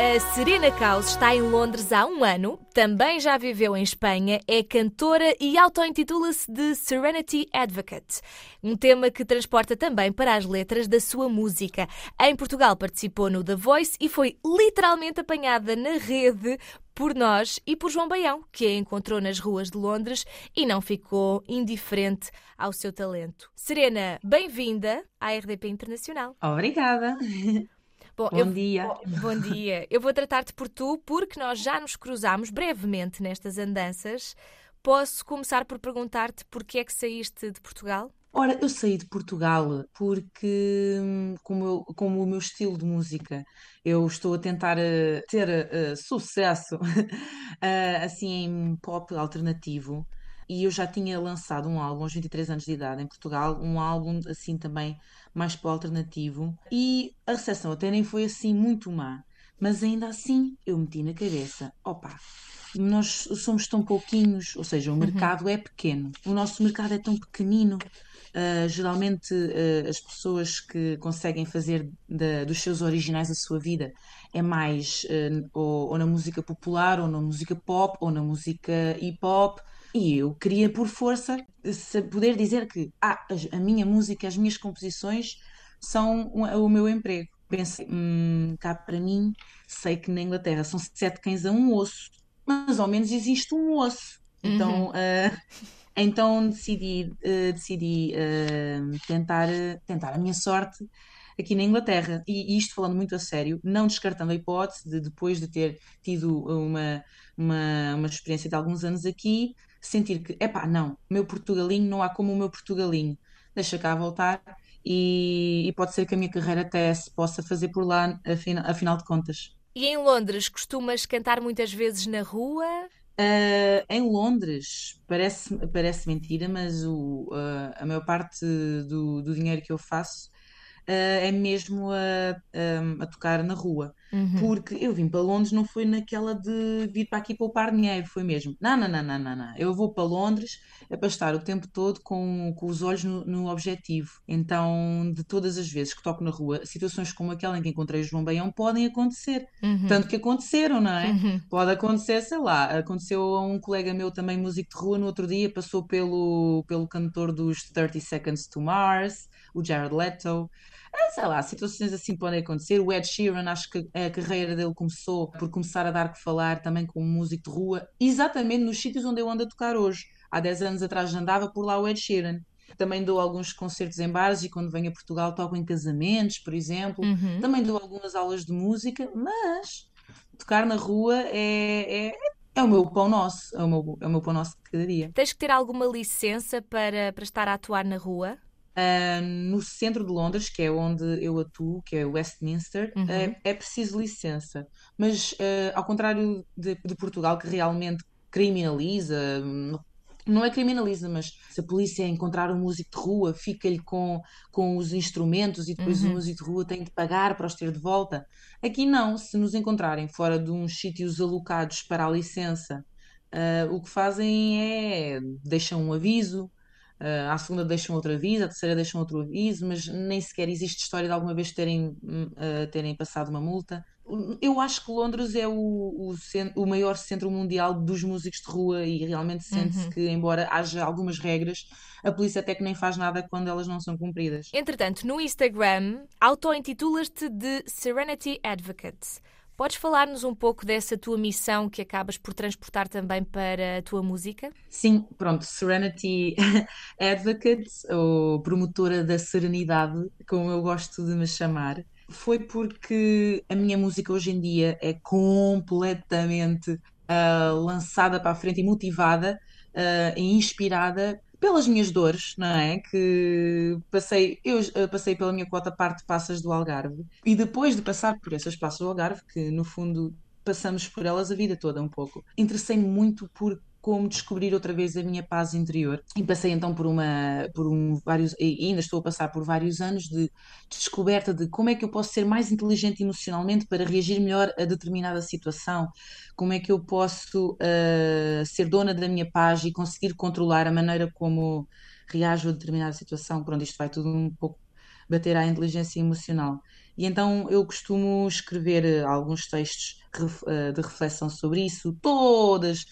A Serena Caus está em Londres há um ano, também já viveu em Espanha, é cantora e auto-intitula-se de Serenity Advocate, um tema que transporta também para as letras da sua música. Em Portugal participou no The Voice e foi literalmente apanhada na rede por nós e por João Baião, que a encontrou nas ruas de Londres e não ficou indiferente ao seu talento. Serena, bem-vinda à RDP Internacional. Obrigada. Bom, Bom eu- dia. Bom dia. Eu vou tratar-te por tu porque nós já nos cruzámos brevemente nestas andanças. Posso começar por perguntar-te porquê é que saíste de Portugal? Ora, eu saí de Portugal porque, hum, como, eu- como o meu estilo de música, eu estou a tentar eh, ter eh, sucesso eh, assim em pop alternativo. E eu já tinha lançado um álbum aos 23 anos de idade em Portugal, um álbum assim também mais pop alternativo. E a recepção até nem foi assim muito má, mas ainda assim eu meti na cabeça: opa, nós somos tão pouquinhos, ou seja, o mercado é pequeno, o nosso mercado é tão pequenino. Uh, geralmente, uh, as pessoas que conseguem fazer da- dos seus originais a sua vida é mais uh, ou, ou na música popular, ou na música pop, ou na música hip hop. E eu queria, por força, poder dizer que ah, a minha música, as minhas composições são o, meu emprego. Pensei, hum, cá para mim, sei que na Inglaterra são sete cães a um osso, mas ao menos existe um osso. Então, ah, então decidi, eh, decidi eh, tentar, tentar a minha sorte aqui na Inglaterra. E, e isto falando muito a sério, não descartando a hipótese de depois de ter tido uma, uma, uma experiência de alguns anos aqui, sentir que, epá, não, o meu Portugalinho não há como o meu Portugalinho. Deixa cá voltar e, e pode ser que a minha carreira até se possa fazer por lá, afina- afinal de contas. E em Londres costumas cantar muitas vezes na rua? Uh, em Londres, parece, parece mentira, mas o, uh, a maior parte do, do dinheiro que eu faço uh, é mesmo a, um, a tocar na rua. Porque eu vim para Londres, não foi naquela de vir para aqui poupar dinheiro, foi mesmo. Não, não, não, não, não, não. Eu vou para Londres é para estar o tempo todo com, com os olhos no, no objetivo. Então, de todas as vezes que toco na rua, situações como aquela em que encontrei o João Baião podem acontecer. Tanto que aconteceram, não é? Pode acontecer, sei lá, aconteceu a um colega meu também, músico de rua, no outro dia, passou pelo, pelo cantor dos 30 Seconds to Mars, o Jared Leto. Ah, sei lá, situações assim podem acontecer. O Ed Sheeran, acho que a carreira dele começou por começar a dar que falar também como músico de rua, exatamente nos sítios onde eu ando a tocar hoje. Há 10 anos atrás andava por lá o Ed Sheeran. Também dou alguns concertos em bares e quando venho a Portugal toco em casamentos, por exemplo. Também dou algumas aulas de música, mas tocar na rua é, é, é o meu pão nosso, é o meu, é o meu pão nosso de cada dia. Tens que ter alguma licença para, para estar a atuar na rua? Ah, no centro de Londres, que é onde eu atuo, que é Westminster, é, é preciso licença. Mas, ah, ao contrário de, de Portugal, que realmente criminaliza, não é criminaliza, mas se a polícia encontrar um músico de rua, fica-lhe com, com os instrumentos e depois o músico de rua tem de pagar para os ter de volta. Aqui não, se nos encontrarem fora de uns sítios alocados para a licença, ah, o que fazem é deixam um aviso. Uh, à segunda deixam outro aviso, à terceira deixam outro aviso, mas nem sequer existe história de alguma vez terem, uh, terem passado uma multa. Eu acho que Londres é o, o, cen- o maior centro mundial dos músicos de rua e realmente sente-se que, embora haja algumas regras, a polícia até que nem faz nada quando elas não são cumpridas. Entretanto, no Instagram, auto-intitulas-te de Serenity Advocate. Podes falar-nos um pouco dessa tua missão que acabas por transportar também para a tua música? Sim, pronto, Serenity Advocate, ou promotora da serenidade, como eu gosto de me chamar, foi porque a minha música hoje em dia é completamente ah, lançada para a frente e motivada ah, e inspirada pelas minhas dores, não é? Que passei, eu ah, passei pela minha cota parte de passas do Algarve e depois de passar por essas passas do Algarve, que no fundo passamos por elas a vida toda um pouco. Interessei-me muito por como descobrir outra vez a minha paz interior. E passei então por uma, por um, vários, e ainda estou a passar por vários anos de descoberta de como é que eu posso ser mais inteligente emocionalmente para reagir melhor a determinada situação, como é que eu posso uh, ser dona da minha paz e conseguir controlar a maneira como reajo a determinada situação. Pronto, isto vai tudo um pouco bater à inteligência emocional. E então eu costumo escrever eh, alguns textos eh, de reflexão sobre isso, todas,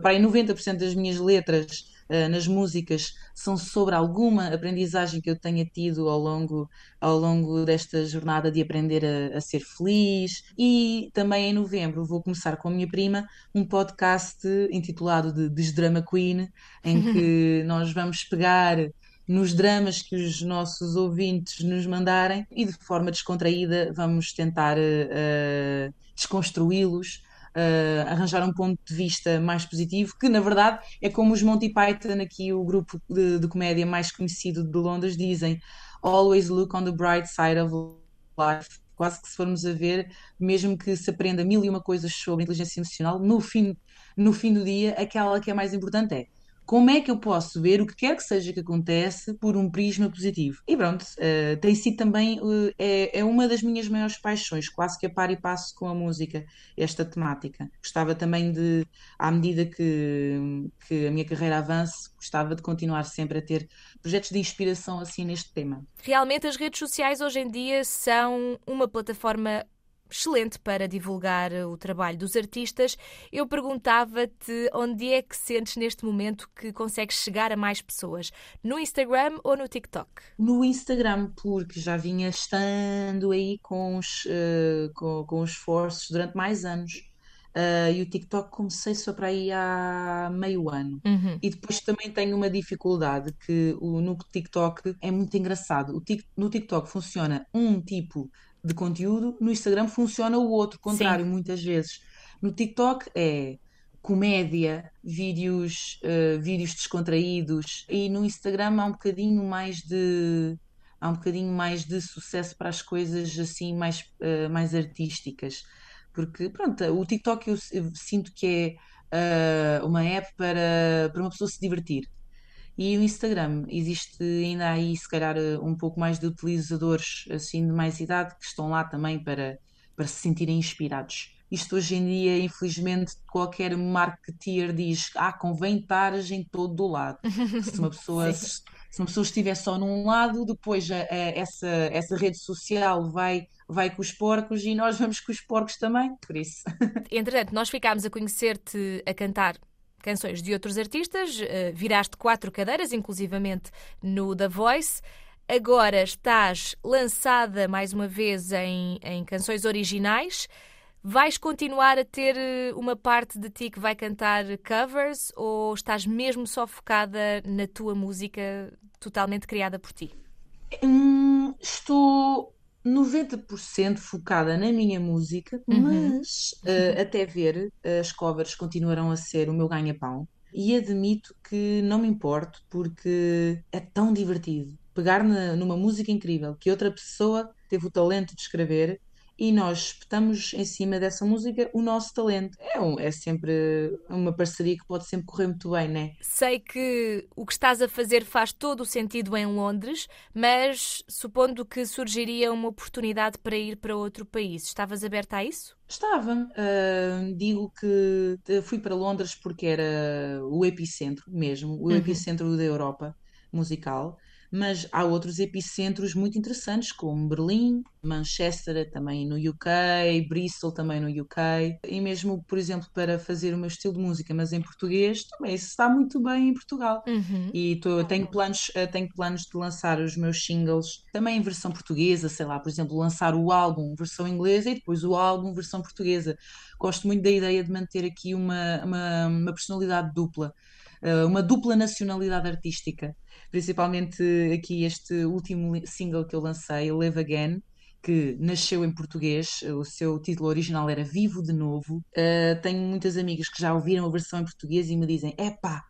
para aí 90% das minhas letras uh, nas músicas são sobre alguma aprendizagem que eu tenha tido ao longo, ao longo desta jornada de aprender a, a, ser feliz. E também em novembro vou começar com a minha prima um podcast intitulado de Desdrama Queen, em que nós vamos pegar nos dramas que os nossos ouvintes nos mandarem e de forma descontraída vamos tentar uh, desconstruí-los uh, arranjar um ponto de vista mais positivo, que na verdade é como os Monty Python, aqui o grupo de, de comédia mais conhecido de Londres, dizem: Always look on the bright side of life. Quase que se formos a ver, mesmo que se aprenda mil e uma coisas sobre inteligência emocional, no fim, no fim do dia, aquela que é mais importante é como é que eu posso ver o que quer que seja que acontece por um prisma positivo? E pronto, uh, tem sido também, uh, é, é uma das minhas maiores paixões, quase que a par e passo com a música, esta temática. Gostava também de, à medida que, que a minha carreira avance, gostava de continuar sempre a ter projetos de inspiração assim neste tema. Realmente as redes sociais hoje em dia são uma plataforma excelente para divulgar o trabalho dos artistas. Eu perguntava-te onde é que sentes neste momento que consegues chegar a mais pessoas? No Instagram ou no TikTok? No Instagram, porque já vinha estando aí com os, uh, com, com os esforços durante mais anos. Uh, e o TikTok comecei só para aí há meio ano. Uhum. E depois também tenho uma dificuldade que o, no TikTok é muito engraçado. O tic, no TikTok funciona um tipo de conteúdo, no Instagram funciona o outro, contrário, Sim. muitas vezes. No TikTok é comédia, vídeos, uh, vídeos descontraídos e no Instagram há um bocadinho mais de há um bocadinho mais de sucesso para as coisas assim mais, uh, mais artísticas. Porque pronto, o TikTok eu, eu sinto que é uh, uma app para, para uma pessoa se divertir. E o Instagram, existe ainda aí, se calhar, um pouco mais de utilizadores assim de mais idade que estão lá também para, para se sentirem inspirados. Isto hoje em dia, infelizmente, qualquer marketeer diz: ah, convém estar em todo o lado. Se uma pessoa, se, se, uma pessoa estiver só num lado, depois a, a, essa, essa rede social vai, vai com os porcos e nós vamos com os porcos também, por isso. Entretanto, nós ficámos a conhecer-te a cantar canções de outros artistas, eh, viraste quatro cadeiras, inclusivamente no The Voice. Agora estás lançada mais uma vez em, em canções originais. Vais continuar a ter eh, uma parte de ti que vai cantar covers ou estás mesmo só focada na tua música totalmente criada por ti? Hum, estou 90% focada na minha música, uhum. mas uh, até ver, as covers continuarão a ser o meu ganha-pão. E admito que não me importo porque é tão divertido pegar na, numa música incrível que outra pessoa teve o talento de escrever e nós espetamos em cima dessa música o nosso talento. É, um, é sempre uma parceria que pode sempre correr muito bem, né? Sei que o que estás a fazer faz todo o sentido em Londres, mas supondo que surgiria uma oportunidade para ir para outro país, estavas aberta a isso? Estava. Uh, digo que fui para Londres porque era o epicentro mesmo, o uhum. epicentro da Europa musical mas há outros epicentros muito interessantes, como Berlim, Manchester também no UK, Bristol também no UK, e mesmo, por exemplo, para fazer o meu estilo de música, mas em português, também isso está muito bem em Portugal. Uhum. E tô, tenho, planos, eh, tenho planos de lançar os meus singles também em versão portuguesa, sei lá, por exemplo, lançar o álbum versão inglesa e depois o álbum versão portuguesa. Gosto muito da ideia de manter aqui uma, uma, uma personalidade dupla, eh, uma dupla nacionalidade artística principalmente aqui este último single que eu lancei, Live Again, que nasceu em português, o seu título original era Vivo de Novo. Uh, tenho muitas amigas que já ouviram a versão em português e me dizem: epá,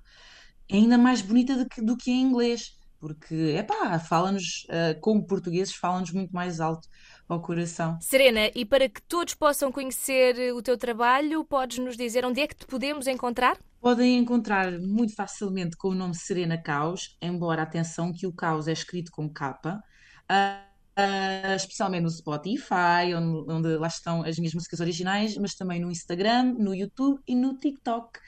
é ainda mais bonita do que, do que em inglês, porque, epá, fala-nos, uh, como portugueses, fala-nos muito mais alto ao coração. Serena, e para que todos possam conhecer o teu trabalho, podes nos dizer onde é que te podemos encontrar? Podem encontrar muito facilmente com o nome Serena Caos, embora atenção que o Caos é escrito com capa, ah, ah, especialmente no Spotify, onde, onde lá estão as minhas músicas originais, mas também no Instagram, no YouTube e no TikTok.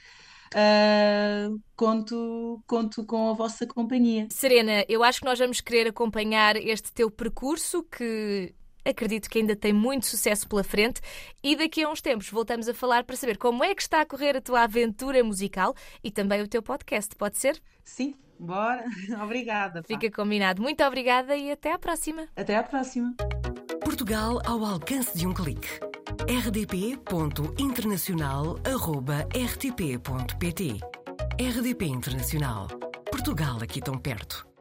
Ah, conto, conto com a vossa companhia. Serena, eu acho que nós vamos querer acompanhar este teu percurso que acredito que ainda tem muito sucesso pela frente e daqui a uns tempos voltamos a falar para saber como é que está a correr a tua aventura musical e também o teu podcast, pode ser? Sim, bora. Obrigada. pá. Fica combinado. Muito obrigada e até à próxima. Até à próxima. Portugal ao alcance de um clique. rdp.internacional.rtp.pt RDP Internacional. Portugal aqui tão perto.